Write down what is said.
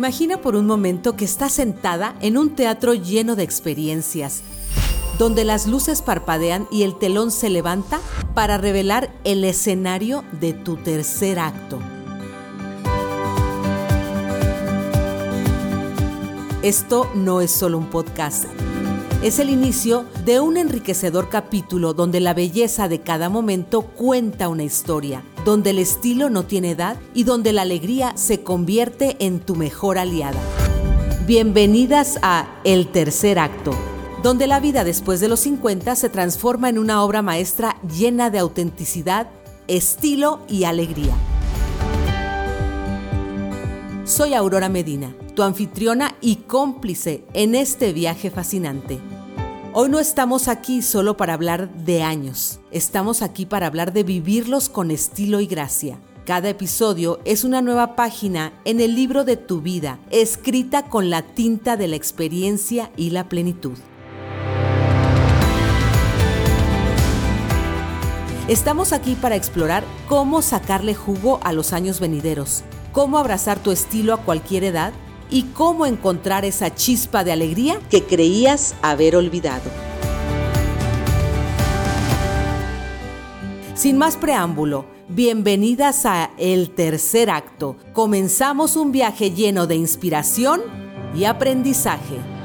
Imagina por un momento que estás sentada en un teatro lleno de experiencias, donde las luces parpadean y el telón se levanta para revelar el escenario de tu tercer acto. Esto no es solo un podcast. Es el inicio de un enriquecedor capítulo donde la belleza de cada momento cuenta una historia donde el estilo no tiene edad y donde la alegría se convierte en tu mejor aliada. Bienvenidas a El Tercer Acto, donde la vida después de los 50 se transforma en una obra maestra llena de autenticidad, estilo y alegría. Soy Aurora Medina, tu anfitriona y cómplice en este viaje fascinante. Hoy no estamos aquí solo para hablar de años, estamos aquí para hablar de vivirlos con estilo y gracia. Cada episodio es una nueva página en el libro de tu vida, escrita con la tinta de la experiencia y la plenitud. Estamos aquí para explorar cómo sacarle jugo a los años venideros, cómo abrazar tu estilo a cualquier edad y cómo encontrar esa chispa de alegría que creías haber olvidado. Sin más preámbulo, bienvenidas a El Tercer Acto. Comenzamos un viaje lleno de inspiración y aprendizaje.